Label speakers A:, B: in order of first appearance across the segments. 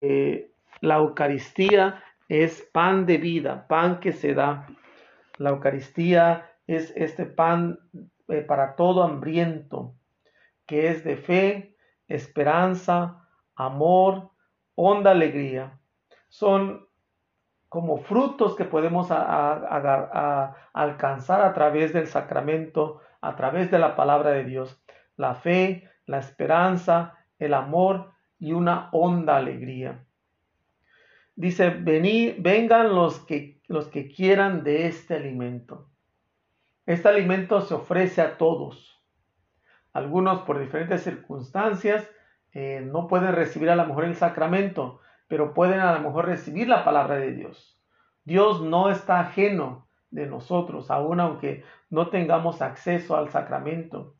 A: eh, la Eucaristía es pan de vida, pan que se da. La Eucaristía es este pan eh, para todo hambriento, que es de fe, esperanza, amor, honda alegría. Son como frutos que podemos alcanzar a través del sacramento, a través de la palabra de Dios. La fe, la esperanza, el amor y una honda alegría. Dice, vengan los que, los que quieran de este alimento. Este alimento se ofrece a todos. Algunos por diferentes circunstancias eh, no pueden recibir a lo mejor el sacramento, pero pueden a lo mejor recibir la palabra de Dios. Dios no está ajeno de nosotros, aun aunque no tengamos acceso al sacramento.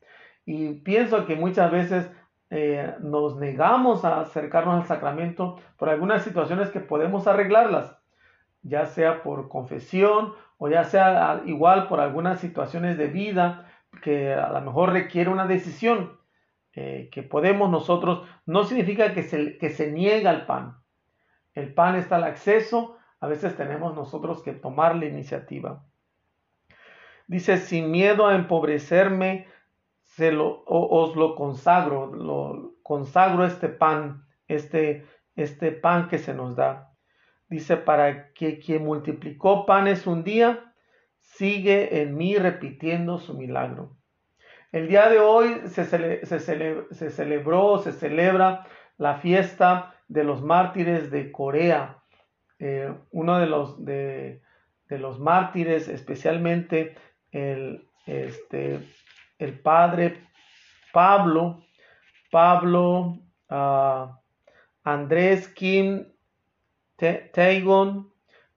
A: Y pienso que muchas veces eh, nos negamos a acercarnos al sacramento por algunas situaciones que podemos arreglarlas, ya sea por confesión o ya sea igual por algunas situaciones de vida que a lo mejor requiere una decisión eh, que podemos nosotros, no significa que se, que se niega el pan. El pan está al acceso, a veces tenemos nosotros que tomar la iniciativa. Dice, sin miedo a empobrecerme, os lo consagro, lo consagro este pan, este, este pan que se nos da. Dice, para que quien multiplicó panes un día, sigue en mí repitiendo su milagro. El día de hoy se, se, celebró, se celebra la fiesta de los mártires de Corea. Eh, uno de los, de los mártires, especialmente el, este, el padre Pablo, Pablo, ah, Andrés Kim Taegon,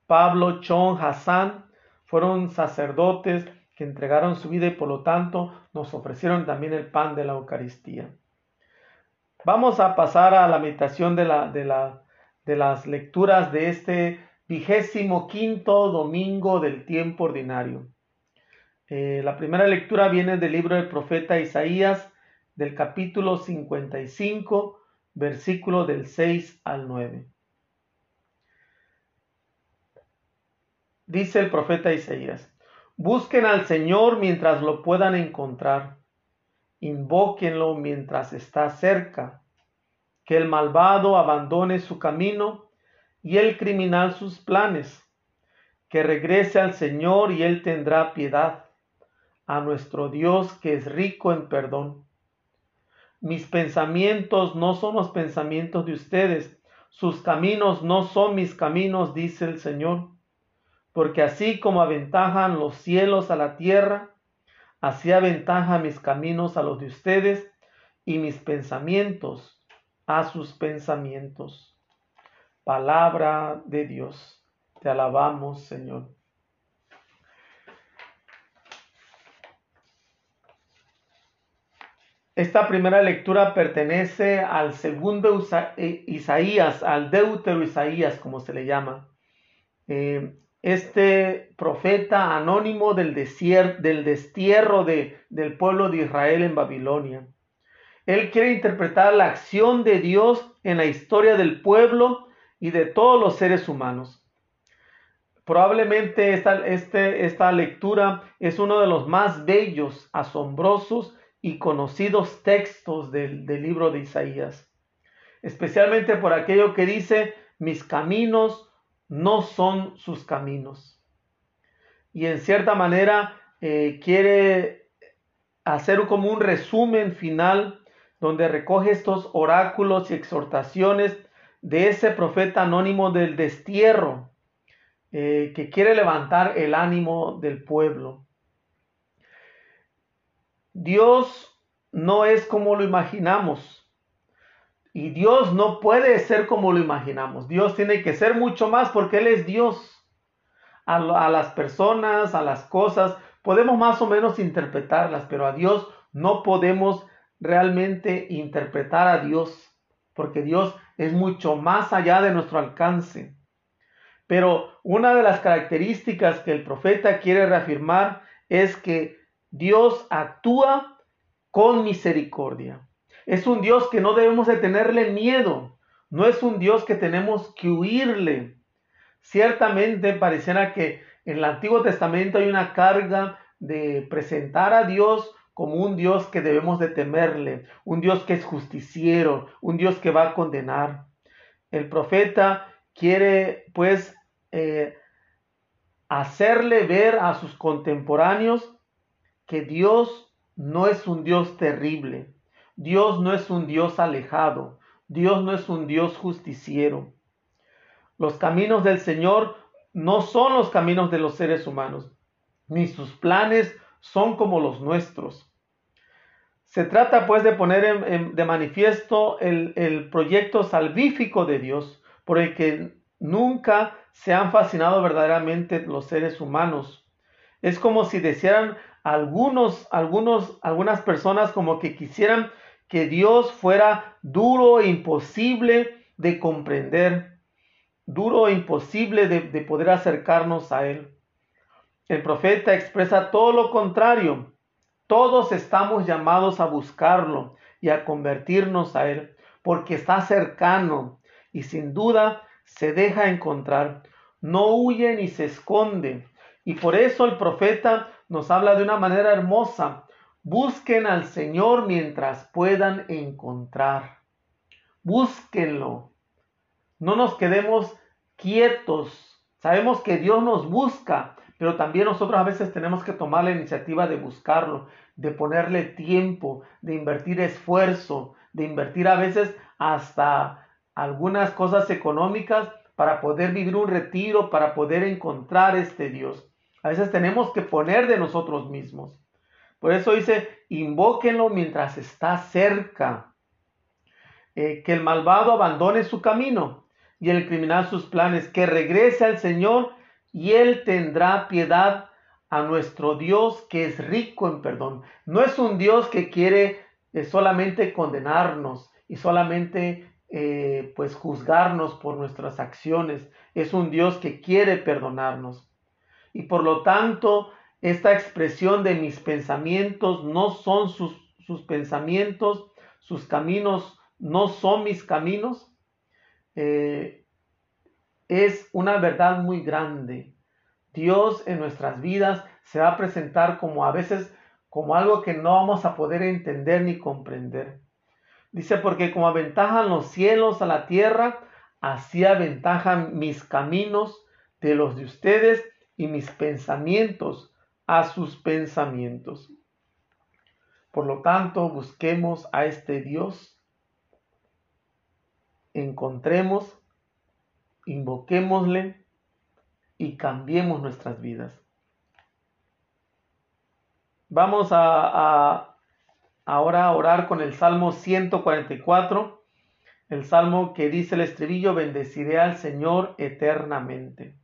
A: Pablo Chon Hassan, fueron sacerdotes que entregaron su vida y por lo tanto nos ofrecieron también el pan de la Eucaristía. Vamos a pasar a la meditación de las lecturas de este vigésimo quinto domingo del tiempo ordinario. Eh, la primera lectura viene del libro del profeta Isaías, del capítulo 55, versículo del 6 al 9. Dice el profeta Isaías, busquen al Señor mientras lo puedan encontrar, invóquenlo mientras está cerca, que el malvado abandone su camino y el criminal sus planes, que regrese al Señor y él tendrá piedad a nuestro Dios que es rico en perdón. Mis pensamientos no son los pensamientos de ustedes, sus caminos no son mis caminos, dice el Señor. Porque así como aventajan los cielos a la tierra, así aventajan mis caminos a los de ustedes y mis pensamientos a sus pensamientos. Palabra de Dios. Te alabamos, Señor. Esta primera lectura pertenece al segundo eh, Isaías, al deutero Isaías, como se le llama. Eh, este profeta anónimo del, destierro del pueblo de Israel en Babilonia. Él quiere interpretar la acción de Dios en la historia del pueblo y de todos los seres humanos. Probablemente esta, este, esta lectura es uno de los más bellos, asombrosos y conocidos textos del, libro de Isaías, especialmente por aquello que dice, mis caminos no son sus caminos. Y en cierta manera eh, quiere hacer como un resumen final donde recoge estos oráculos y exhortaciones de ese profeta anónimo del destierro eh, que quiere levantar el ánimo del pueblo. Dios no es como lo imaginamos. Y Dios no puede ser como lo imaginamos. Dios tiene que ser mucho más porque Él es Dios. A, las personas, a las cosas, podemos más o menos interpretarlas, pero a Dios no podemos realmente interpretar a Dios, porque Dios es mucho más allá de nuestro alcance. Pero una de las características que el profeta quiere reafirmar es que Dios actúa con misericordia. Es un Dios que no debemos de tenerle miedo. No es un Dios que tenemos que huirle. Ciertamente pareciera que en el Antiguo Testamento hay una carga de presentar a Dios como un Dios que debemos de temerle, un Dios que es justiciero, un Dios que va a condenar. El profeta quiere pues eh, hacerle ver a sus contemporáneos que Dios no es un Dios terrible, Dios no es un Dios alejado, Dios no es un Dios justiciero. Los caminos del Señor no son los caminos de los seres humanos, ni sus planes son como los nuestros. Se trata pues de poner de manifiesto el, el proyecto salvífico de Dios, por el que nunca se han fascinado verdaderamente los seres humanos. Es como si desearan algunos, algunos, algunas personas como que quisieran que Dios fuera duro e imposible de comprender, duro e imposible de, de poder acercarnos a Él. El profeta expresa todo lo contrario. Todos estamos llamados a buscarlo y a convertirnos a Él, porque está cercano y sin duda se deja encontrar. No huye ni se esconde. Y por eso el profeta nos habla de una manera hermosa. Busquen al Señor mientras puedan encontrar. Búsquenlo. No nos quedemos quietos. Sabemos que Dios nos busca, pero también nosotros a veces tenemos que tomar la iniciativa de buscarlo, de ponerle tiempo, de invertir esfuerzo, de invertir a veces hasta algunas cosas económicas para poder vivir un retiro, para poder encontrar este Dios. A veces tenemos que poner de nosotros mismos. Por eso dice, invóquenlo mientras está cerca. Eh, que el malvado abandone su camino y el criminal sus planes, que regrese al Señor y Él tendrá piedad a nuestro Dios que es rico en perdón. No es un Dios que quiere eh, solamente condenarnos y solamente eh, pues juzgarnos por nuestras acciones. Es un Dios que quiere perdonarnos. Y por lo tanto, esta expresión de mis pensamientos no son sus, sus pensamientos, sus caminos no son mis caminos. Eh, es una verdad muy grande. Dios en nuestras vidas se va a presentar como a veces como algo que no vamos a poder entender ni comprender. Dice, porque como aventajan los cielos a la tierra, así aventajan mis caminos de los de ustedes y mis pensamientos a sus pensamientos. Por lo tanto, busquemos a este Dios, encontremos invoquémosle y cambiemos nuestras vidas. Vamos a, ahora a orar con el Salmo 144, el Salmo que dice el estribillo, bendeciré al Señor eternamente.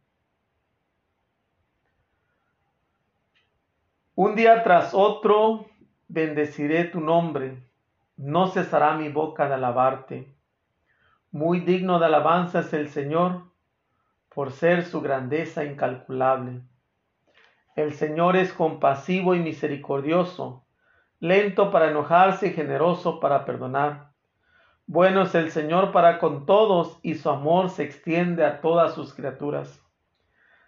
A: Un día tras otro bendeciré tu nombre, no cesará mi boca de alabarte. Muy digno de alabanza es el Señor, por ser su grandeza incalculable. El Señor es compasivo y misericordioso, lento para enojarse y generoso para perdonar. Bueno es el Señor para con todos y su amor se extiende a todas sus criaturas.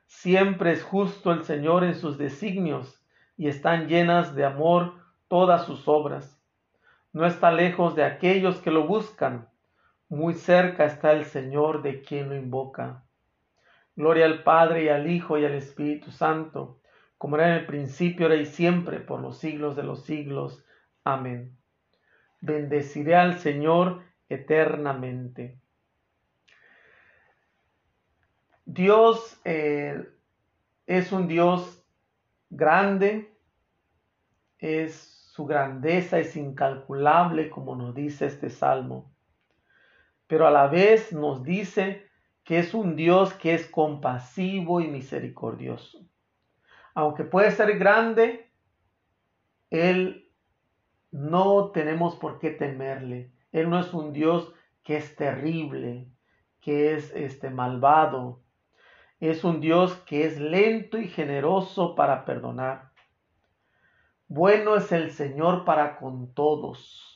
A: Siempre es justo el Señor en sus designios y están llenas de amor todas sus obras. No está lejos de aquellos que lo buscan muy cerca está el Señor de quien lo invoca. Gloria al Padre y al Hijo y al Espíritu Santo, como era en el principio, ahora y siempre, por los siglos de los siglos. Amén. Bendeciré al Señor eternamente. Dios eh, es un Dios grande, es su grandeza es incalculable, como nos dice este salmo pero a la vez nos dice que es un Dios que es compasivo y misericordioso. Aunque puede ser grande, Él no tenemos por qué temerle. Él no es un Dios que es terrible, que es este malvado. Es un Dios que es lento y generoso para perdonar. Bueno es el Señor para con todos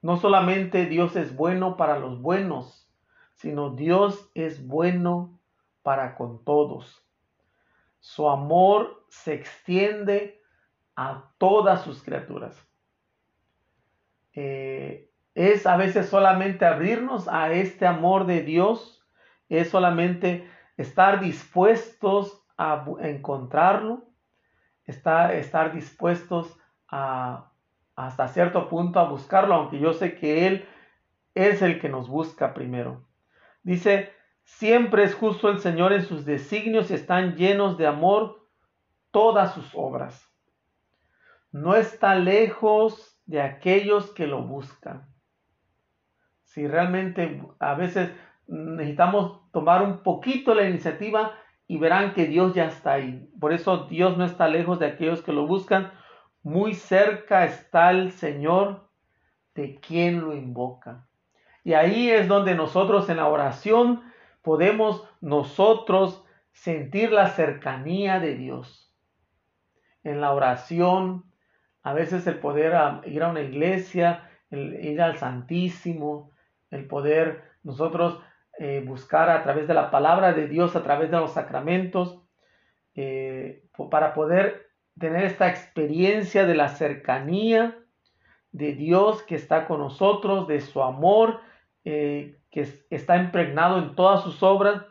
A: no solamente Dios es bueno para los buenos, sino Dios es bueno para con todos. Su amor se extiende a todas sus criaturas. Eh, es a veces solamente abrirnos a este amor de Dios, es solamente estar dispuestos a encontrarlo, estar, estar dispuestos a hasta cierto punto a buscarlo, aunque yo sé que Él es el que nos busca primero. Dice, siempre es justo el Señor en sus designios y están llenos de amor todas sus obras. No está lejos de aquellos que lo buscan. Si realmente a veces necesitamos tomar un poquito la iniciativa y verán que Dios ya está ahí. Por eso Dios no está lejos de aquellos que lo buscan. Muy cerca está el Señor de quien lo invoca. Y ahí es donde nosotros en la oración podemos nosotros sentir la cercanía de Dios. En la oración, a veces el poder ir a una iglesia, ir al Santísimo, el poder nosotros eh, buscar a través de la palabra de Dios, a través de los sacramentos, eh, para poder tener esta experiencia de la cercanía de Dios que está con nosotros, de su amor eh, que está impregnado en todas sus obras,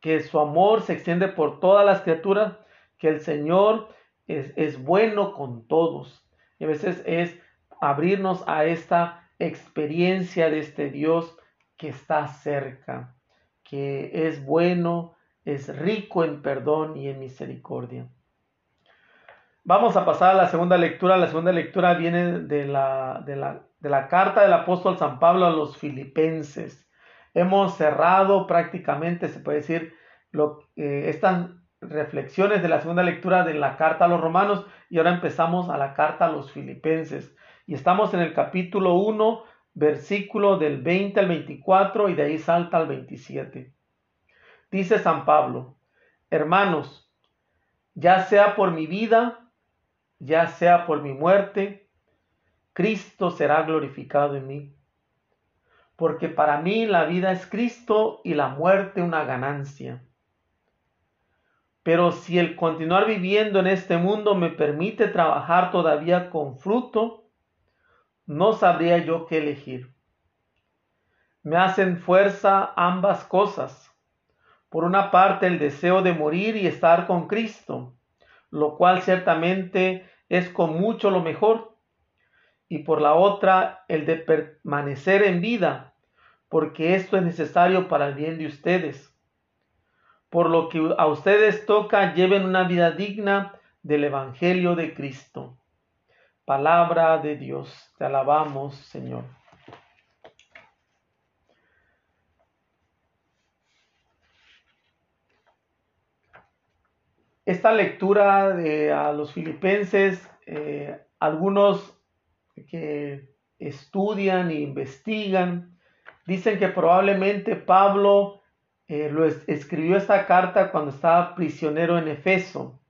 A: que su amor se extiende por todas las criaturas, que el Señor es, es bueno con todos. Y a veces es abrirnos a esta experiencia de este Dios que está cerca, que es bueno, es rico en perdón y en misericordia. Vamos a pasar a la segunda lectura. La segunda lectura viene de la, de la, carta del apóstol San Pablo a los filipenses. Hemos cerrado prácticamente, se puede decir, lo, eh, estas reflexiones de la segunda lectura de la carta a los romanos y ahora empezamos a la carta a los filipenses. Y estamos en el capítulo 1, versículo del 20 al 24 y de ahí salta al 27. Dice San Pablo, hermanos, ya sea por mi vida, ya sea por mi muerte, Cristo será glorificado en mí. Porque para mí la vida es Cristo y la muerte una ganancia. Pero si el continuar viviendo en este mundo me permite trabajar todavía con fruto, no sabría yo qué elegir. Me hacen fuerza ambas cosas. Por una parte el deseo de morir y estar con Cristo, lo cual ciertamente es con mucho lo mejor. Y por la otra, el de permanecer en vida, porque esto es necesario para el bien de ustedes. Por lo que a ustedes toca, lleven una vida digna del Evangelio de Cristo. Palabra de Dios, te alabamos, Señor. esta lectura de a los filipenses, eh, algunos que estudian e investigan, dicen que probablemente Pablo eh, lo escribió esta carta cuando estaba prisionero en Efeso.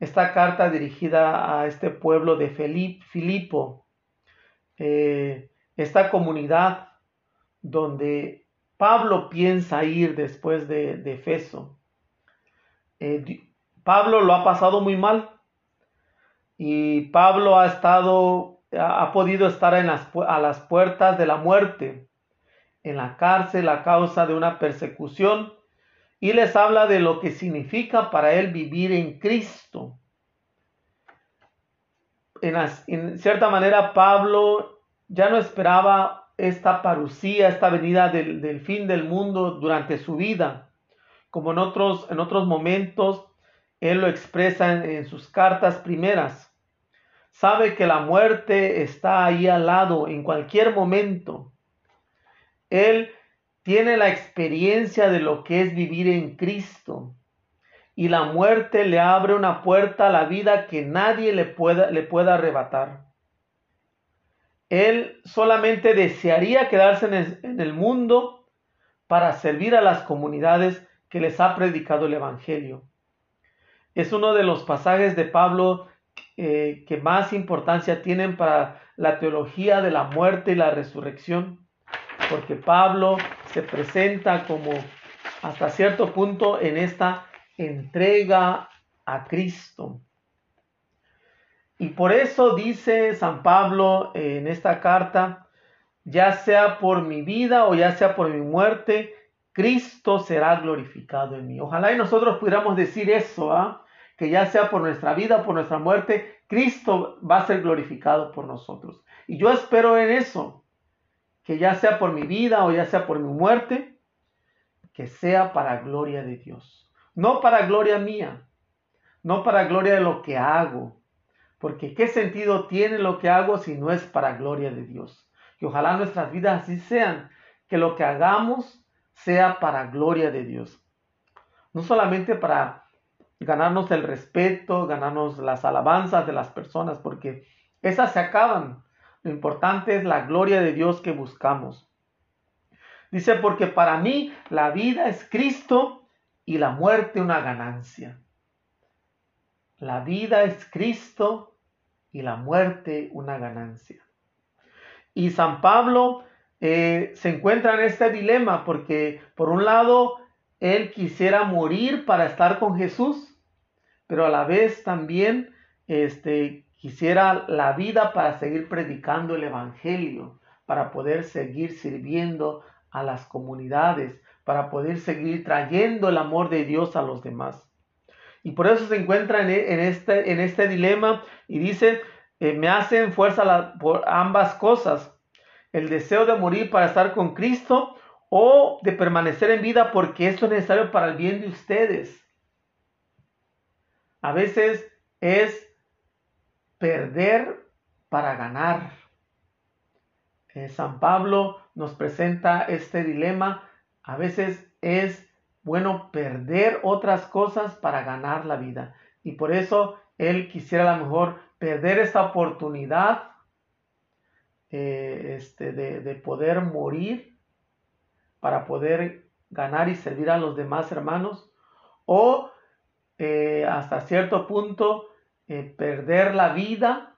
A: Esta carta dirigida a este pueblo de Filipo, eh, esta comunidad donde Pablo piensa ir después de, de Efeso. Eh, Pablo lo ha pasado muy mal y Pablo ha estado, ha podido estar en las, a las puertas de la muerte, en la cárcel a causa de una persecución y les habla de lo que significa para él vivir en Cristo. En, cierta manera, Pablo ya no esperaba esta parucía, esta venida del, del fin del mundo durante su vida como en otros, en otros momentos él lo expresa en, sus cartas primeras. Sabe que la muerte está ahí al lado en cualquier momento. Él tiene la experiencia de lo que es vivir en Cristo. Y la muerte le abre una puerta a la vida que nadie le pueda, le pueda arrebatar. Él solamente desearía quedarse en el mundo para servir a las comunidades que les ha predicado el Evangelio. Es uno de los pasajes de Pablo eh, que más importancia tienen para la teología de la muerte y la resurrección, porque Pablo se presenta como hasta cierto punto en esta entrega a Cristo. Y por eso dice San Pablo en esta carta, ya sea por mi vida o ya sea por mi muerte, Cristo será glorificado en mí. Ojalá y nosotros pudiéramos decir eso, ¿ah? que ya sea por nuestra vida por nuestra muerte, Cristo va a ser glorificado por nosotros. Y yo espero en eso, que ya sea por mi vida o ya sea por mi muerte, que sea para gloria de Dios. No para gloria mía, no para gloria de lo que hago, porque ¿qué sentido tiene lo que hago si no es para gloria de Dios? Que ojalá nuestras vidas así sean, que lo que hagamos sea para gloria de Dios. No solamente para ganarnos el respeto, ganarnos las alabanzas de las personas, porque esas se acaban. Lo importante es la gloria de Dios que buscamos. Dice, porque para mí la vida es Cristo y la muerte una ganancia. La vida es Cristo y la muerte una ganancia. Y San Pablo eh, se encuentra en este dilema porque por un lado él quisiera morir para estar con Jesús, pero a la vez también este, quisiera la vida para seguir predicando el Evangelio, para poder seguir sirviendo a las comunidades, para poder seguir trayendo el amor de Dios a los demás. Y por eso se encuentra en, e, este, en este dilema y dice, eh, me hacen fuerza por ambas cosas, el deseo de morir para estar con Cristo o de permanecer en vida porque esto es necesario para el bien de ustedes. A veces es perder para ganar. Eh, San Pablo nos presenta este dilema. A veces es bueno perder otras cosas para ganar la vida. Y por eso él quisiera a lo mejor perder esta oportunidad eh, este, de, poder morir para poder ganar y servir a los demás hermanos. O eh, hasta cierto punto eh, perder la vida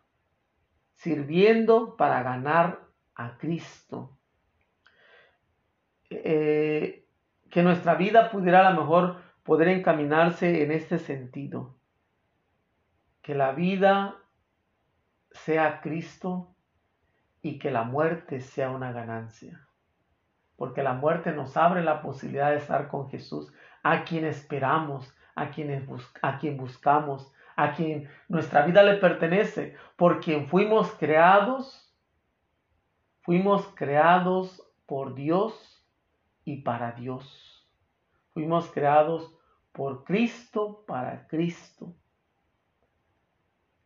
A: sirviendo para ganar a Cristo que nuestra vida pudiera a lo mejor poder encaminarse en este sentido. Que la vida sea Cristo y que la muerte sea una ganancia. Porque la muerte nos abre la posibilidad de estar con Jesús, a quien esperamos, a, a quien buscamos, a quien nuestra vida le pertenece, por quien fuimos creados, fuimos creados por Dios y para Dios. Fuimos creados por Cristo para Cristo.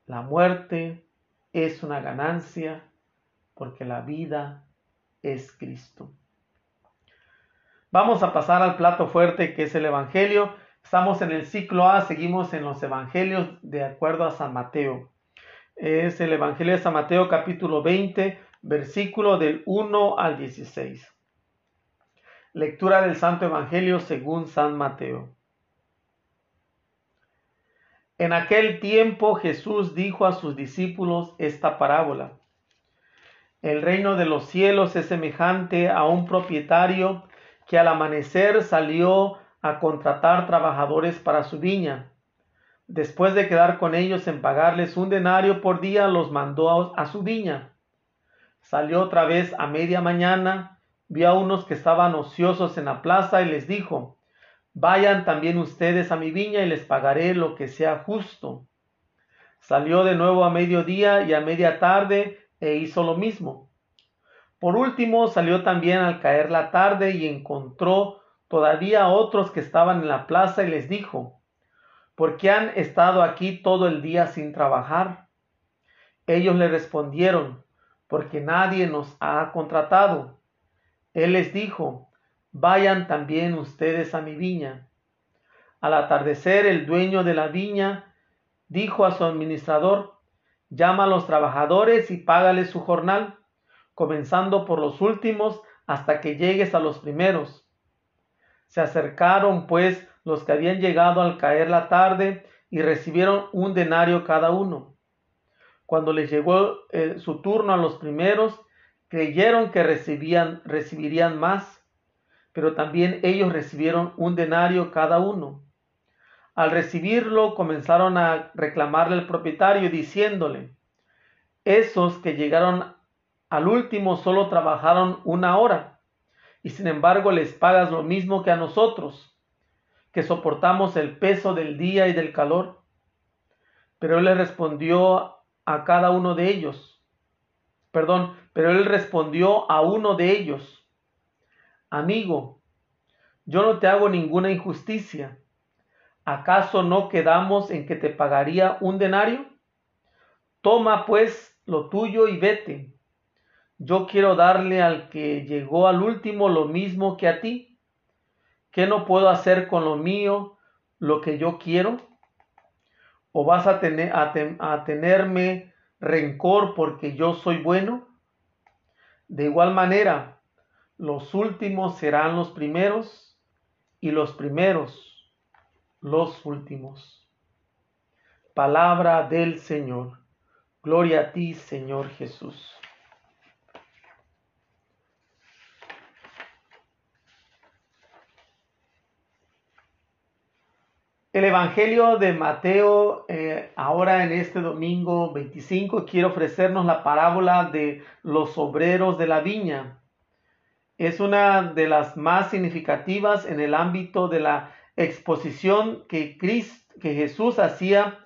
A: La muerte es una ganancia porque la vida es Cristo. Vamos a pasar al plato fuerte que es el Evangelio. Estamos en el ciclo A, seguimos en los Evangelios de acuerdo a San Mateo. Es el Evangelio de San Mateo capítulo 20, versículo del 1 al 16. Lectura del Santo Evangelio según San Mateo. En aquel tiempo Jesús dijo a sus discípulos esta parábola. El reino de los cielos es semejante a un propietario que al amanecer salió a contratar trabajadores para su viña. Después de quedar con ellos en pagarles un denario por día, los mandó a, su viña. Salió otra vez a media mañana vio a unos que estaban ociosos en la plaza y les dijo, vayan también ustedes a mi viña y les pagaré lo que sea justo. Salió de nuevo a mediodía y a media tarde e hizo lo mismo. Por último salió también al caer la tarde y encontró todavía otros que estaban en la plaza y les dijo, ¿por qué han estado aquí todo el día sin trabajar? Ellos le respondieron, porque nadie nos ha contratado. Él les dijo, vayan también ustedes a mi viña. Al atardecer el dueño de la viña dijo a su administrador, llama a los trabajadores y págales su jornal, comenzando por los últimos hasta que llegues a los primeros. Se acercaron pues los que habían llegado al caer la tarde y recibieron un denario cada uno. Cuando les llegó eh, su turno a los primeros, creyeron que recibían, recibirían más, pero también ellos recibieron un denario cada uno. Al recibirlo comenzaron a reclamarle al propietario diciéndole, esos que llegaron al último solo trabajaron una hora y sin embargo les pagas lo mismo que a nosotros, que soportamos el peso del día y del calor. Pero él le respondió a cada uno de ellos, perdón, pero él respondió a uno de ellos, Amigo, yo no te hago ninguna injusticia. ¿Acaso no quedamos en que te pagaría un denario? Toma pues lo tuyo y vete. Yo quiero darle al que llegó al último lo mismo que a ti. ¿Qué no puedo hacer con lo mío lo que yo quiero? ¿O vas a, tener, a tenerme rencor porque yo soy bueno? De igual manera, los últimos serán los primeros y los primeros los últimos. Palabra del Señor. Gloria a ti, Señor Jesús. El Evangelio de Mateo, eh, ahora en este domingo 25, quiere ofrecernos la parábola de los obreros de la viña es una de las más significativas en el ámbito de la exposición que, que Jesús hacía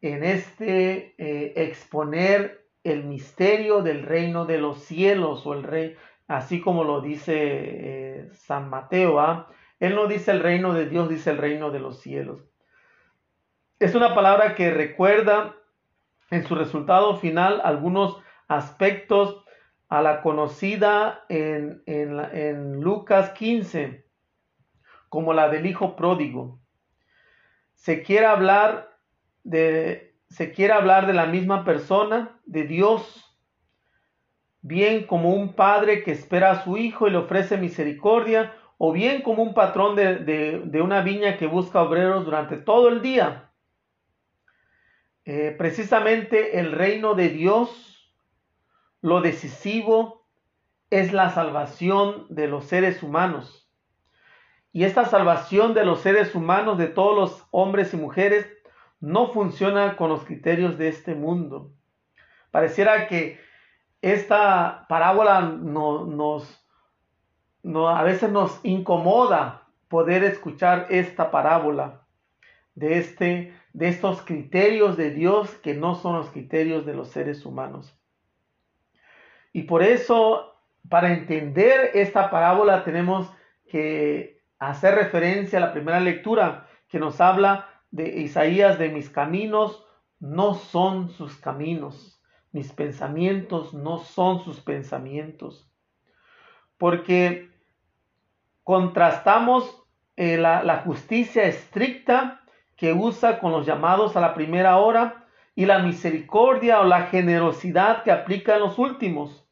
A: en este eh, exponer el misterio del reino de los cielos o el rey, así como lo dice eh, San Mateo. ¿ah? Él no dice el reino de Dios, dice el reino de los cielos. Es una palabra que recuerda en su resultado final algunos aspectos a la conocida en, en, Lucas 15 como la del hijo pródigo. Se quiere hablar de, se quiere hablar de la misma persona, de Dios, bien como un padre que espera a su hijo y le ofrece misericordia, o bien como un patrón de, de, una viña que busca obreros durante todo el día. Eh, precisamente el reino de Dios lo decisivo es la salvación de los seres humanos. Y esta salvación de los seres humanos, de todos los hombres y mujeres, no funciona con los criterios de este mundo. Pareciera que esta parábola no, nos, no, a veces nos incomoda poder escuchar esta parábola de, este, de estos criterios de Dios que no son los criterios de los seres humanos. Y por eso, para entender esta parábola, tenemos que hacer referencia a la primera lectura que nos habla de Isaías, de mis caminos no son sus caminos, mis pensamientos no son sus pensamientos. Porque contrastamos eh, la, la justicia estricta que usa con los llamados a la primera hora y la misericordia o la generosidad que aplica en los últimos.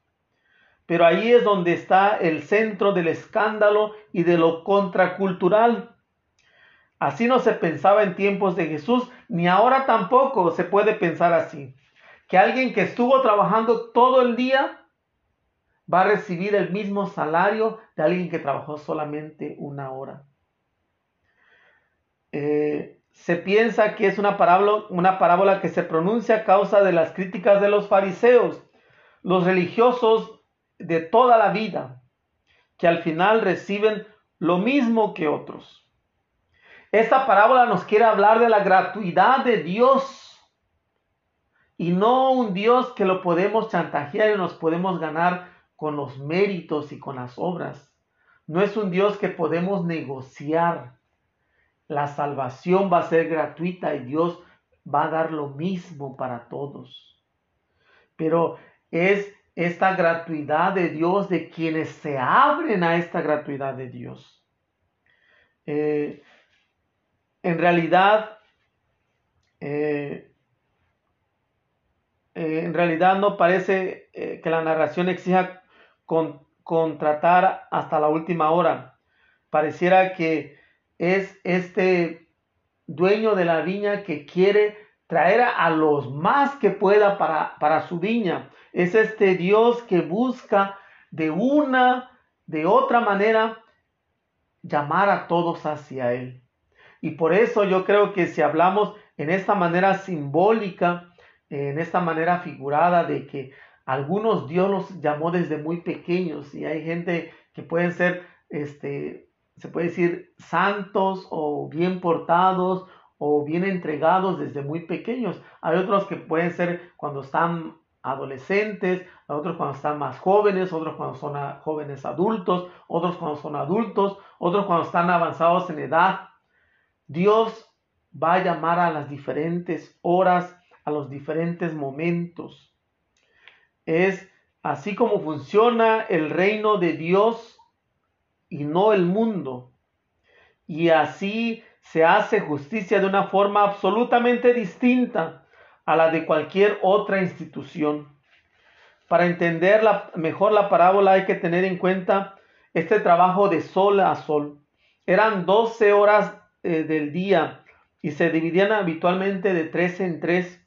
A: Pero ahí es donde está el centro del escándalo y de lo contracultural. Así no se pensaba en tiempos de Jesús, ni ahora tampoco se puede pensar así. Que alguien que estuvo trabajando todo el día va a recibir el mismo salario de alguien que trabajó solamente una hora. Eh, se piensa que es una parábola, una parábola que se pronuncia a causa de las críticas de los fariseos. Los religiosos de toda la vida, que al final reciben lo mismo que otros. Esta parábola nos quiere hablar de la gratuidad de Dios y no un Dios que lo podemos chantajear y nos podemos ganar con los méritos y con las obras. No es un Dios que podemos negociar. La salvación va a ser gratuita y Dios va a dar lo mismo para todos. Pero es esta gratuidad de Dios, de quienes se abren a esta gratuidad de Dios. Eh, en realidad, eh, eh, en realidad no parece que la narración exija contratar hasta la última hora. Pareciera que es este dueño de la viña que quiere traer a los más que pueda para, para su viña. Es este Dios que busca de una, de otra manera, llamar a todos hacia Él. Y por eso yo creo que si hablamos en esta manera simbólica, en esta manera figurada de que algunos Dios los llamó desde muy pequeños y hay gente que pueden ser, este, se puede decir, santos o bien portados o bien entregados desde muy pequeños. Hay otros que pueden ser cuando están adolescentes, otros cuando están más jóvenes, otros cuando son jóvenes adultos, otros cuando son adultos, otros cuando están avanzados en edad. Dios va a llamar a las diferentes horas, a los diferentes momentos. Es así como funciona el reino de Dios y no el mundo. Y así se hace justicia de una forma absolutamente distinta a la de cualquier otra institución. Para entender mejor la parábola hay que tener en cuenta este trabajo de sol a sol. Eran 12 horas eh, del día y se dividían habitualmente de tres en tres.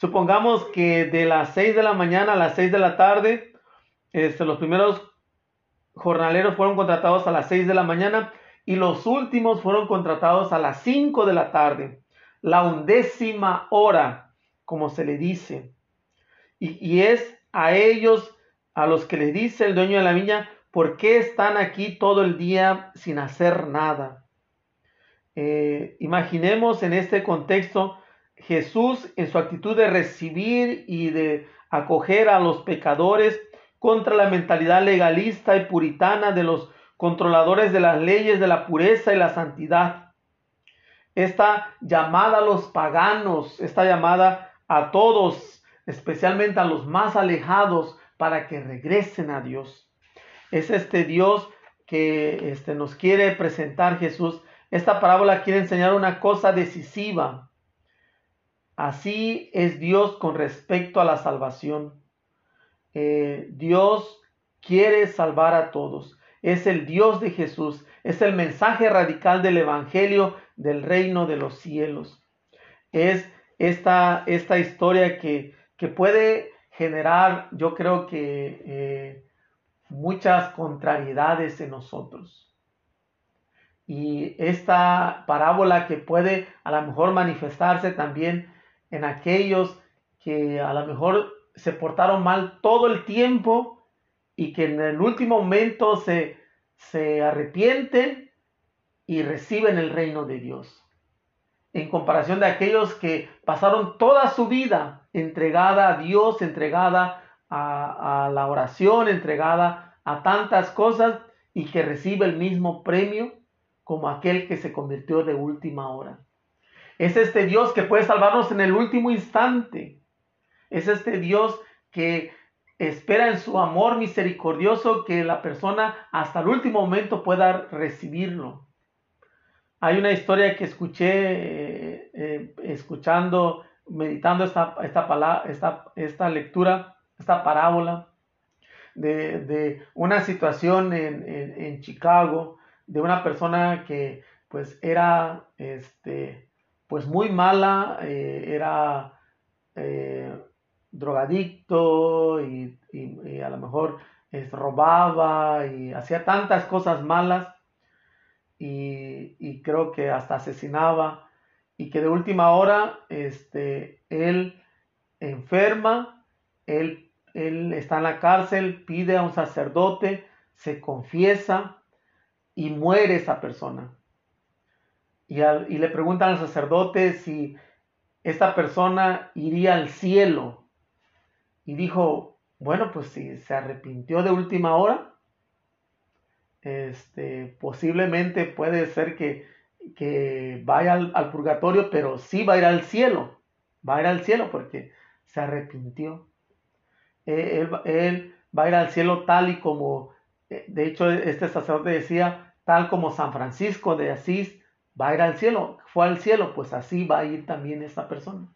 A: Supongamos que de las 6 de la mañana a las 6 de la tarde, este, los primeros jornaleros fueron contratados a las 6 de la mañana y los últimos fueron contratados a las 5 de la tarde la undécima hora, como se le dice. Y, es a ellos a los que le dice el dueño de la viña, ¿por qué están aquí todo el día sin hacer nada? Eh, imaginemos en este contexto Jesús en su actitud de recibir y de acoger a los pecadores contra la mentalidad legalista y puritana de los controladores de las leyes de la pureza y la santidad esta llamada a los paganos, esta llamada a todos, especialmente a los más alejados, para que regresen a Dios. Es este Dios que este, nos quiere presentar Jesús. Esta parábola quiere enseñar una cosa decisiva. Así es Dios con respecto a la salvación. Eh, Dios quiere salvar a todos. Es el Dios de Jesús. Es el mensaje radical del Evangelio del reino de los cielos. Es esta, esta historia que, que puede generar, yo creo que eh, muchas contrariedades en nosotros. Y esta parábola que puede a lo mejor manifestarse también en aquellos que a lo mejor se portaron mal todo el tiempo y que en el último momento se, se arrepienten y reciben el reino de Dios. En comparación de aquellos que pasaron toda su vida entregada a Dios, entregada a, la oración, entregada a tantas cosas y que recibe el mismo premio como aquel que se convirtió de última hora. Es este Dios que puede salvarnos en el último instante. Es este Dios que espera en su amor misericordioso que la persona hasta el último momento pueda recibirlo. Hay una historia que escuché eh, eh, escuchando, meditando esta, esta, palabra, esta, esta lectura, esta parábola de, una situación en, Chicago de una persona que pues era este, pues muy mala, eh, era drogadicto y, a lo mejor robaba y hacía tantas cosas malas y, creo que hasta asesinaba y que de última hora este, él enferma, él, él está en la cárcel, pide a un sacerdote, se confiesa y muere esa persona. Y, le preguntan al sacerdote si esta persona iría al cielo. Y dijo, bueno, pues si se arrepintió de última hora, este, posiblemente puede ser que, que vaya al, purgatorio, pero sí va a ir al cielo, va a ir al cielo porque se arrepintió. Eh, él, va a ir al cielo tal y como, eh, de hecho este sacerdote decía, tal como San Francisco de Asís va a ir al cielo, fue al cielo, pues así va a ir también esta persona.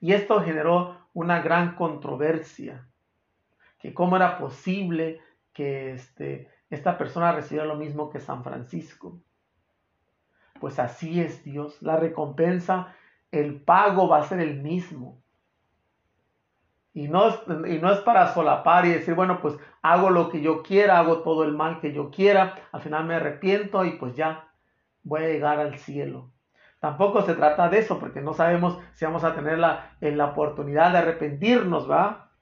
A: Y esto generó una gran controversia, que cómo era posible que este, esta persona recibió lo mismo que San Francisco. Pues así es Dios. La recompensa, el pago va a ser el mismo. Y no, y no es para solapar y decir, bueno, pues hago lo que yo quiera, hago todo el mal que yo quiera, al final me arrepiento y pues ya voy a llegar al cielo. Tampoco se trata de eso, porque no sabemos si vamos a tener la, en la oportunidad de arrepentirnos, ¿va?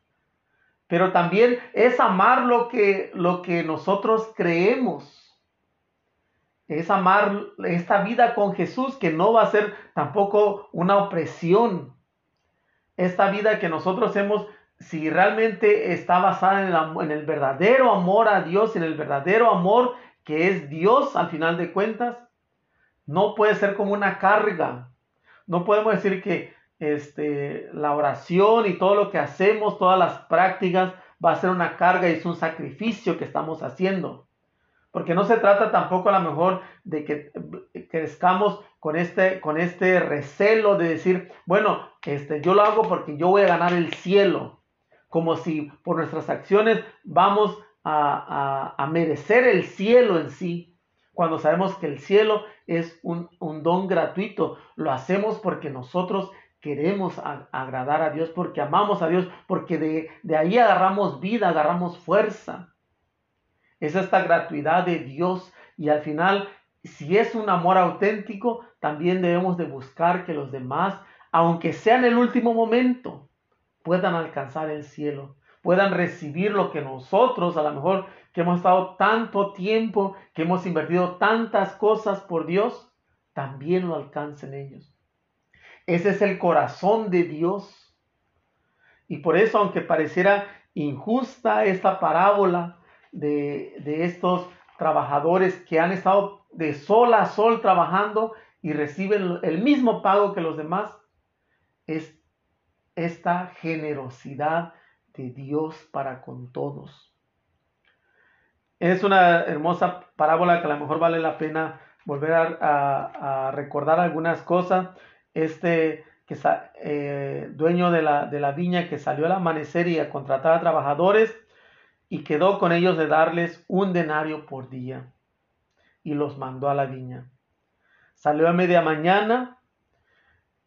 A: Pero también es amar lo que, lo que nosotros creemos es amar esta vida con Jesús, que no va a ser tampoco una opresión. Esta vida que nosotros hemos, si realmente está basada en el, en el verdadero amor a Dios, en el verdadero amor que es Dios al final de cuentas, no puede ser como una carga. No podemos decir que este, la oración y todo lo que hacemos, todas las prácticas, va a ser una carga y es un sacrificio que estamos haciendo. Porque no se trata tampoco a lo mejor de que crezcamos con este, con este recelo de decir, bueno, este, yo lo hago porque yo voy a ganar el cielo. Como si por nuestras acciones vamos a, a, merecer el cielo en sí. Cuando sabemos que el cielo es un, don gratuito. Lo hacemos porque nosotros queremos agradar a Dios, porque amamos a Dios, porque de, de ahí agarramos vida, agarramos fuerza. Es esta gratuidad de Dios y al final, si es un amor auténtico, también debemos de buscar que los demás, aunque sea en el último momento, puedan alcanzar el cielo, puedan recibir lo que nosotros, a lo mejor que hemos estado tanto tiempo, que hemos invertido tantas cosas por Dios, también lo alcancen ellos. Ese es el corazón de Dios. Y por eso, aunque pareciera injusta esta parábola, de, estos trabajadores que han estado de sol a sol trabajando y reciben el mismo pago que los demás, es esta generosidad de Dios para con todos. Es una hermosa parábola que a lo mejor vale la pena volver a, recordar algunas cosas. Este que, eh, dueño de la, viña que salió al amanecer y a contratar a trabajadores, y quedó con ellos de darles un denario por día y los mandó a la viña. Salió a media mañana,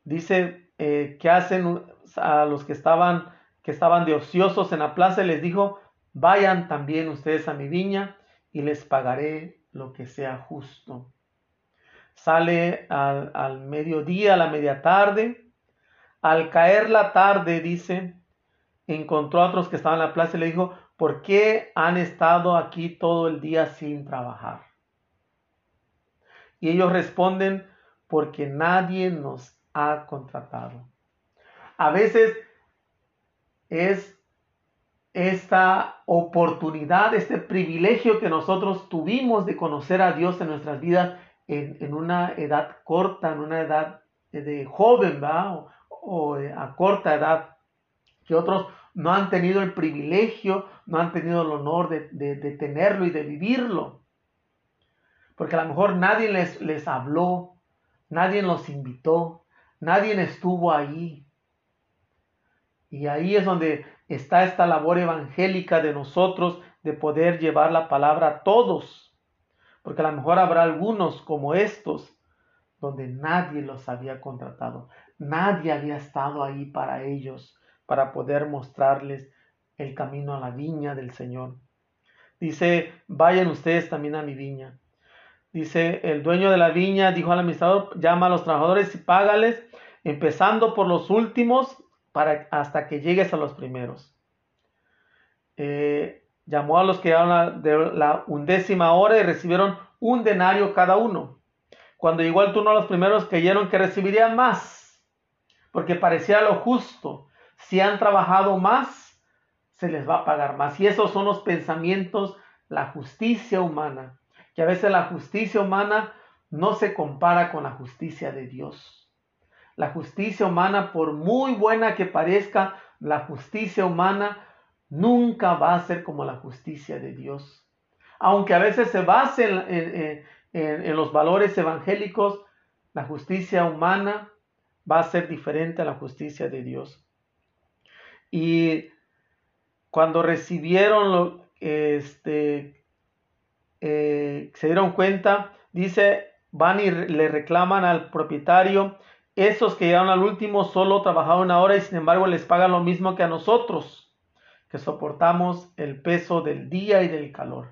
A: dice eh, que hacen a los que estaban, que estaban de ociosos en la plaza y les dijo, vayan también ustedes a mi viña y les pagaré lo que sea justo. Sale al, mediodía, a la media tarde. Al caer la tarde, dice, encontró a otros que estaban en la plaza y le dijo, ¿Por qué han estado aquí todo el día sin trabajar? Y ellos responden, porque nadie nos ha contratado. A veces es esta oportunidad, este privilegio que nosotros tuvimos de conocer a Dios en nuestras vidas en, una edad corta, en una edad de joven, ¿va? O, a corta edad, que otros no han tenido el privilegio, no han tenido el honor de, tenerlo y de vivirlo. Porque a lo mejor nadie les, les habló, nadie los invitó, nadie estuvo ahí. Y ahí es donde está esta labor evangélica de nosotros de poder llevar la palabra a todos. Porque a lo mejor habrá algunos como estos donde nadie los había contratado, nadie había estado ahí para ellos para poder mostrarles el camino a la viña del Señor. Dice, vayan ustedes también a mi viña. Dice, el dueño de la viña dijo al administrador, llama a los trabajadores y págales, empezando por los últimos hasta que llegues a los primeros. Eh, llamó a los que eran de la undécima hora y recibieron un denario cada uno. Cuando llegó el turno a los primeros, creyeron que recibirían más, porque parecía lo justo si han trabajado más, se les va a pagar más. Y esos son los pensamientos, la justicia humana, que a veces la justicia humana no se compara con la justicia de Dios. La justicia humana, por muy buena que parezca, la justicia humana nunca va a ser como la justicia de Dios. Aunque a veces se base en, en los valores evangélicos, la justicia humana va a ser diferente a la justicia de Dios. Y cuando recibieron lo, este, eh, se dieron cuenta, dice, van y le reclaman al propietario esos que llegaron al último solo trabajaron una hora y sin embargo les pagan lo mismo que a nosotros, que soportamos el peso del día y del calor.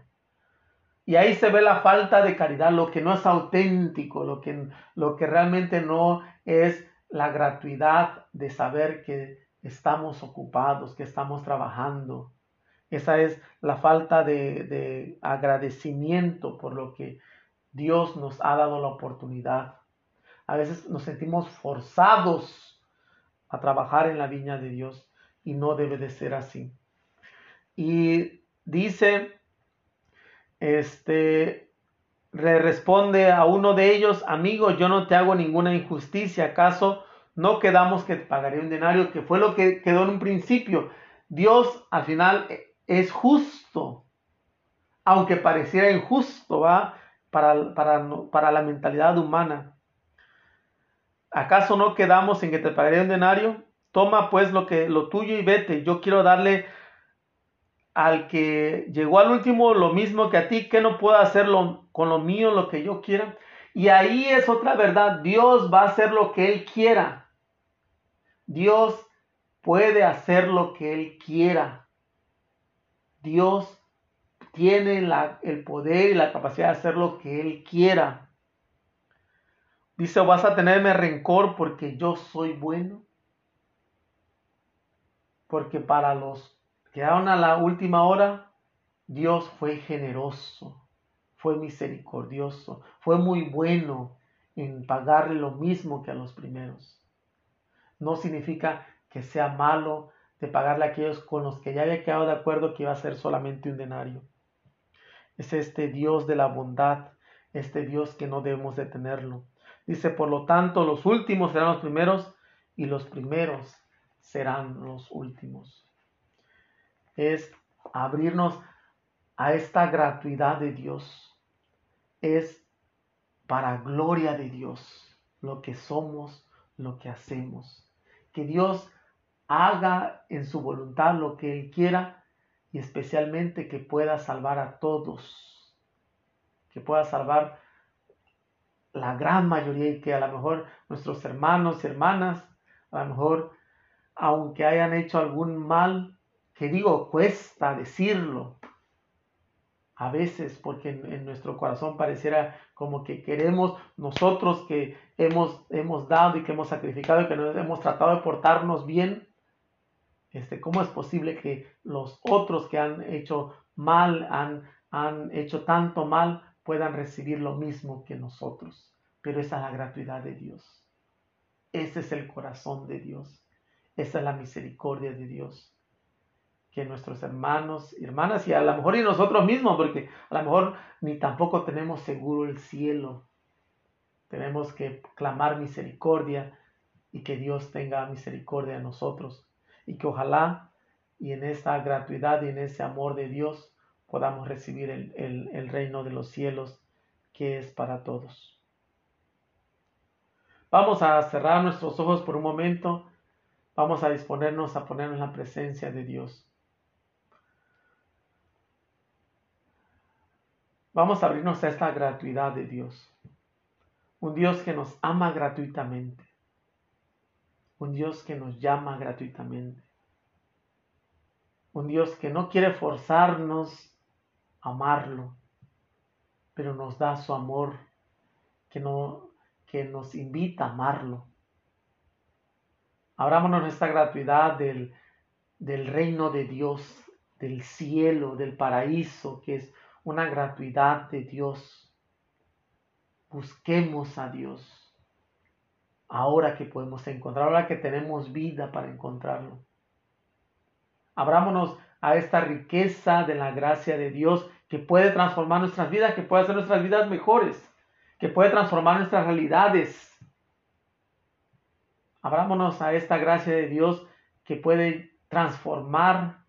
A: Y ahí se ve la falta de caridad, lo que no es auténtico, lo que, lo que realmente no es la gratuidad de saber que estamos ocupados, que estamos trabajando. Esa es la falta de, de agradecimiento por lo que Dios nos ha dado la oportunidad a veces nos sentimos forzados a trabajar en la viña de Dios y no debe de ser así. Y dice, este, le responde a uno de ellos, amigo, yo no te hago ninguna injusticia, ¿acaso no quedamos que te pagaré un denario? Que fue lo que quedó en un principio. Dios al final es justo, aunque pareciera injusto, ¿va? Para, para, para la mentalidad humana. ¿Acaso no quedamos en que te pagaré un denario? Toma pues lo que lo tuyo y vete. Yo quiero darle al que llegó al último lo mismo que a ti, que no puedo hacerlo con lo mío lo que yo quiera. Y ahí es otra verdad, Dios va a hacer lo que Él quiera. Dios puede hacer lo que Él quiera. Dios tiene el poder y la capacidad de hacer lo que Él quiera. Dice, vas a tenerme rencor porque yo soy bueno. Porque para los que quedaron a la última hora, Dios fue generoso, fue misericordioso, fue muy bueno en pagarle lo mismo que a los primeros. No significa que sea malo de pagarle a aquellos con los que ya había quedado de acuerdo que iba a ser solamente un denario. Es este Dios de la bondad, este Dios que no debemos de tenerlo. Dice, por lo tanto, los últimos serán los primeros y los primeros serán los últimos. Es abrirnos a esta gratuidad de Dios. Es para gloria de Dios lo que somos, lo que hacemos. Que Dios haga en su voluntad lo que Él quiera y especialmente que pueda salvar a todos. Que pueda salvar la gran mayoría y que a lo mejor nuestros hermanos y hermanas, a lo mejor, aunque hayan hecho algún mal, que digo, cuesta decirlo, a veces porque en, nuestro corazón pareciera como que queremos nosotros que hemos, hemos dado y que hemos sacrificado y que nos hemos tratado de portarnos bien, este, ¿cómo es posible que los otros que han hecho mal, han, han hecho tanto mal, puedan recibir lo mismo que nosotros. Pero esa es la gratuidad de Dios. Ese es el corazón de Dios. Esa es la misericordia de Dios. Que nuestros hermanos hermanas, y a lo mejor y nosotros mismos, porque a lo mejor ni tampoco tenemos seguro el cielo. Tenemos que clamar misericordia y que Dios tenga misericordia de nosotros. Y que ojalá y en esta gratuidad y en ese amor de Dios podamos recibir el, reino de los cielos que es para todos. Vamos a cerrar nuestros ojos por un momento. Vamos a disponernos a ponernos en la presencia de Dios. Vamos a abrirnos a esta gratuidad de Dios. Un Dios que nos ama gratuitamente. Un Dios que nos llama gratuitamente. Un Dios que no quiere forzarnos amarlo, pero nos da su amor, que, no, que nos invita a amarlo. Abrámonos esta gratuidad del, del reino de Dios, del cielo, del paraíso, que es una gratuidad de Dios. Busquemos a Dios ahora que podemos encontrar, ahora que tenemos vida para encontrarlo. Abrámonos a esta riqueza de la gracia de Dios que puede transformar nuestras vidas, que puede hacer nuestras vidas mejores, que puede transformar nuestras realidades. Abrámonos a esta gracia de Dios que puede transformar,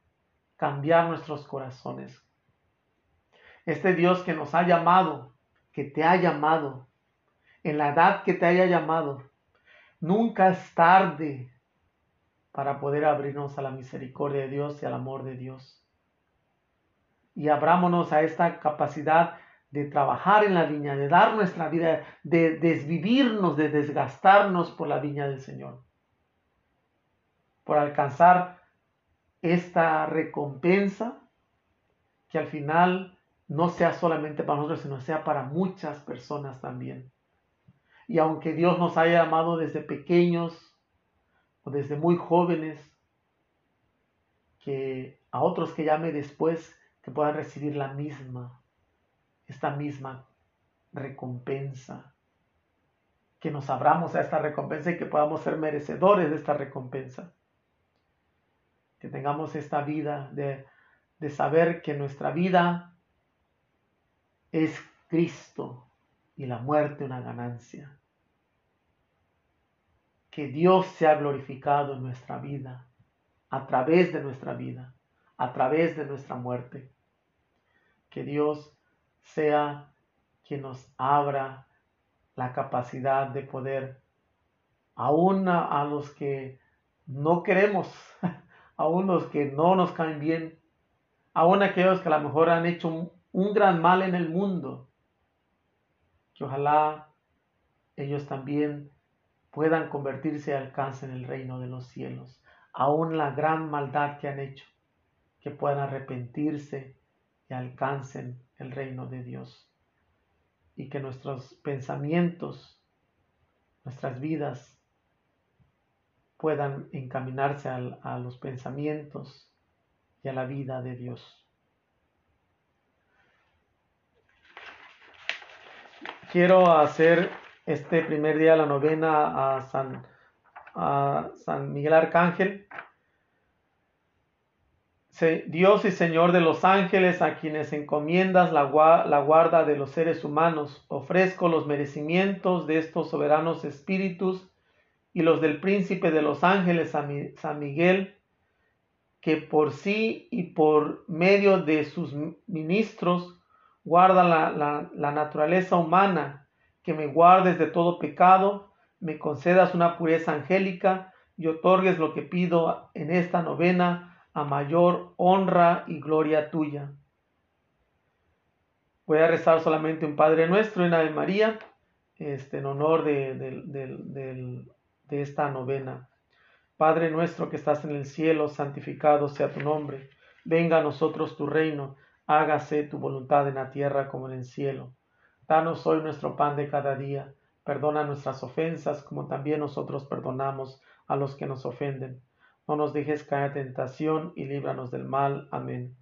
A: cambiar nuestros corazones. Este Dios que nos ha llamado, que te ha llamado, en la edad que te haya llamado, nunca es tarde para poder abrirnos a la misericordia de Dios y al amor de Dios y abrámonos a esta capacidad de trabajar en la viña, de dar nuestra vida, de desvivirnos, de desgastarnos por la viña del Señor, por alcanzar esta recompensa que al final no sea solamente para nosotros, sino sea para muchas personas también. Y aunque Dios nos haya amado desde pequeños o desde muy jóvenes, que a otros que llame después que puedan recibir la misma, esta misma recompensa. Que nos abramos a esta recompensa y que podamos ser merecedores de esta recompensa. Que tengamos esta vida de, de saber que nuestra vida es Cristo y la muerte una ganancia. Que Dios sea glorificado en nuestra vida, a través de nuestra vida, a través de nuestra muerte. Que Dios sea quien nos abra la capacidad de poder, aún a, los que no queremos, aún los que no nos caen bien, aún aquellos que a lo mejor han hecho un, gran mal en el mundo, que ojalá ellos también puedan convertirse y alcancen el reino de los cielos, aún la gran maldad que han hecho, que puedan arrepentirse y alcancen el reino de Dios. Y que nuestros pensamientos, nuestras vidas, puedan encaminarse a los pensamientos y a la vida de Dios. quiero hacer este primer día de la novena a San, a San Miguel Arcángel. Dios y Señor de los ángeles, a quienes encomiendas la, la guarda de los seres humanos, ofrezco los merecimientos de estos soberanos espíritus y los del príncipe de los ángeles, San Miguel, que por sí y por medio de sus ministros guarda la, naturaleza humana, que me guardes de todo pecado, me concedas una pureza angélica y otorgues lo que pido en esta novena a mayor honra y gloria tuya. Voy a rezar solamente un Padre Nuestro en Ave María, este, en honor de, de esta novena. Padre nuestro que estás en el cielo, santificado sea tu nombre. Venga a nosotros tu reino hágase tu voluntad en la tierra como en el cielo. Danos hoy nuestro pan de cada día. Perdona nuestras ofensas como también nosotros perdonamos a los que nos ofenden. No nos dejes caer en tentación y líbranos del mal. Amén.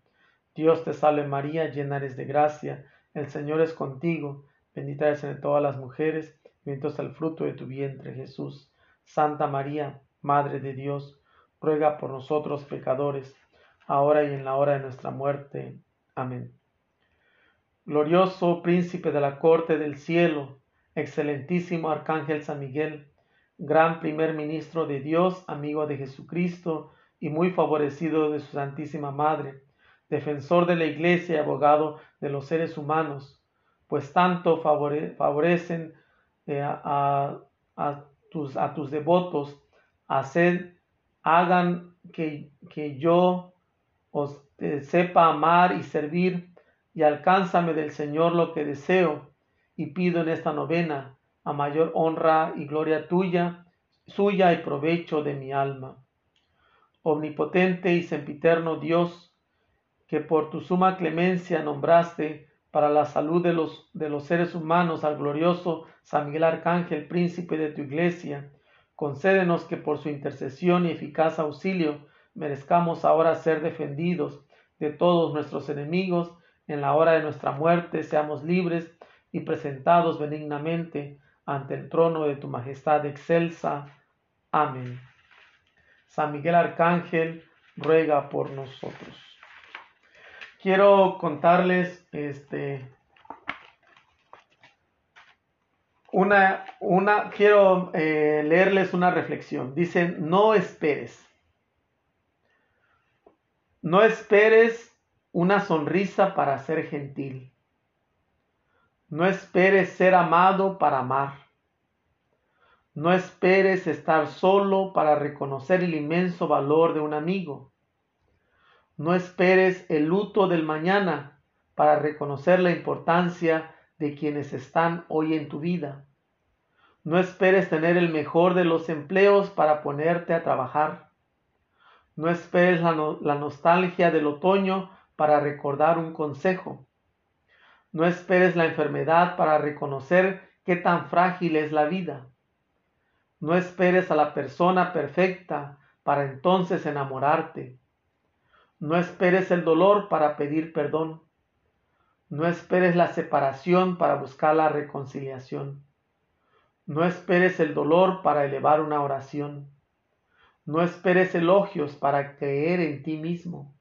A: Dios te salve María, llena eres de gracia. El Señor es contigo. Bendita eres entre todas las mujeres. Bendito es el fruto de tu vientre, Jesús. Santa María, Madre de Dios, ruega por nosotros pecadores, ahora y en la hora de nuestra muerte. Amén. Glorioso príncipe de la corte del cielo, excelentísimo arcángel San Miguel, gran primer ministro de Dios, amigo de Jesucristo y muy favorecido de su Santísima Madre, defensor de la Iglesia y abogado de los seres humanos, pues tanto favorecen eh, a, tus, devotos, haced, hagan que, yo os sepa amar y servir, y alcánzame del Señor lo que deseo y pido en esta novena, a mayor honra y gloria tuya, suya y provecho de mi alma. Omnipotente y sempiterno Dios, que por tu suma clemencia nombraste para la salud de los, de los seres humanos al glorioso San Miguel Arcángel, príncipe de tu iglesia, concédenos que por su intercesión y eficaz auxilio merezcamos ahora ser defendidos de todos nuestros enemigos, en la hora de nuestra muerte seamos libres y presentados benignamente ante el trono de tu majestad excelsa. Amén. San Miguel Arcángel, ruega por nosotros. Quiero contarles este una, una quiero eh, leerles una reflexión. Dice, no esperes. No esperes una sonrisa para ser gentil. No esperes ser amado para amar. No esperes estar solo para reconocer el inmenso valor de un amigo. No esperes el luto del mañana para reconocer la importancia de quienes están hoy en tu vida. No esperes tener el mejor de los empleos para ponerte a trabajar. No esperes la, nostalgia del otoño para recordar un consejo. No esperes la enfermedad para reconocer qué tan frágil es la vida. No esperes a la persona perfecta para entonces enamorarte. No esperes el dolor para pedir perdón. No esperes la separación para buscar la reconciliación. No esperes el dolor para elevar una oración. No esperes elogios para creer en ti mismo.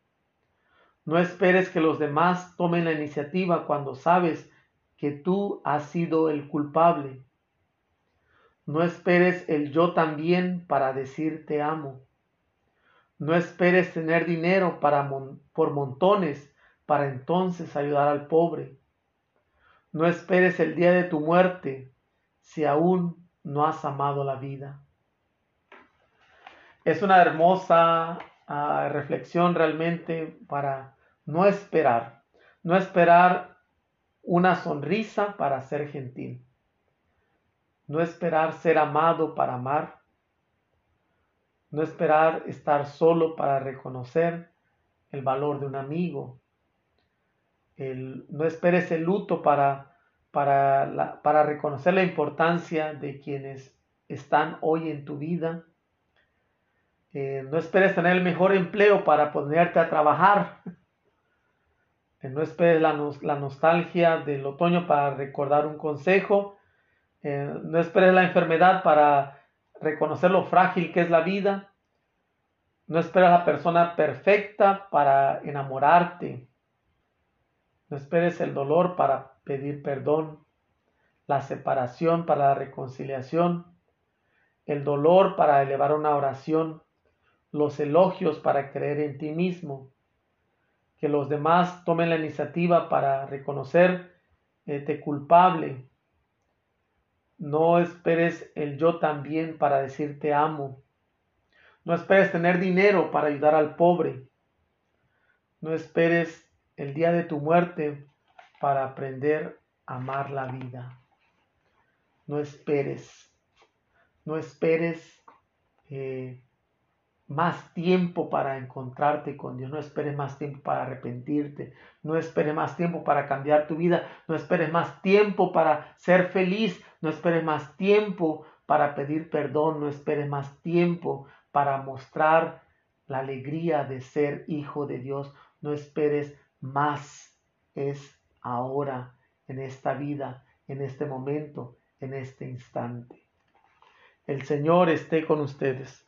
A: No esperes que los demás tomen la iniciativa cuando sabes que tú has sido el culpable. No esperes el yo también para decir te amo. No esperes tener dinero para por montones para entonces ayudar al pobre. No esperes el día de tu muerte si aún no has amado la vida. Es una hermosa ah, reflexión realmente para no esperar, no esperar una sonrisa para ser gentil, no esperar ser amado para amar, no esperar estar solo para reconocer el valor de un amigo, no esperes el luto para, para, para reconocer la importancia de quienes están hoy en tu vida. Eh, no esperes tener el mejor empleo para ponerte a trabajar. no esperes la, nostalgia del otoño para recordar un consejo. Eh, no esperes la enfermedad para reconocer lo frágil que es la vida. No esperes la persona perfecta para enamorarte. No esperes el dolor para pedir perdón, la separación para la reconciliación, el dolor para elevar una oración, los elogios para creer en ti mismo, que los demás tomen la iniciativa para reconocerte eh, culpable. No esperes el yo también para decirte amo. No esperes tener dinero para ayudar al pobre. No esperes el día de tu muerte para aprender a amar la vida. No esperes. No esperes eh, más tiempo para encontrarte con Dios, no esperes más tiempo para arrepentirte, no esperes más tiempo para cambiar tu vida, no esperes más tiempo para ser feliz, no esperes más tiempo para pedir perdón, no esperes más tiempo para mostrar la alegría de ser hijo de Dios, no esperes más, es ahora, en esta vida, en este momento, en este instante. El Señor esté con ustedes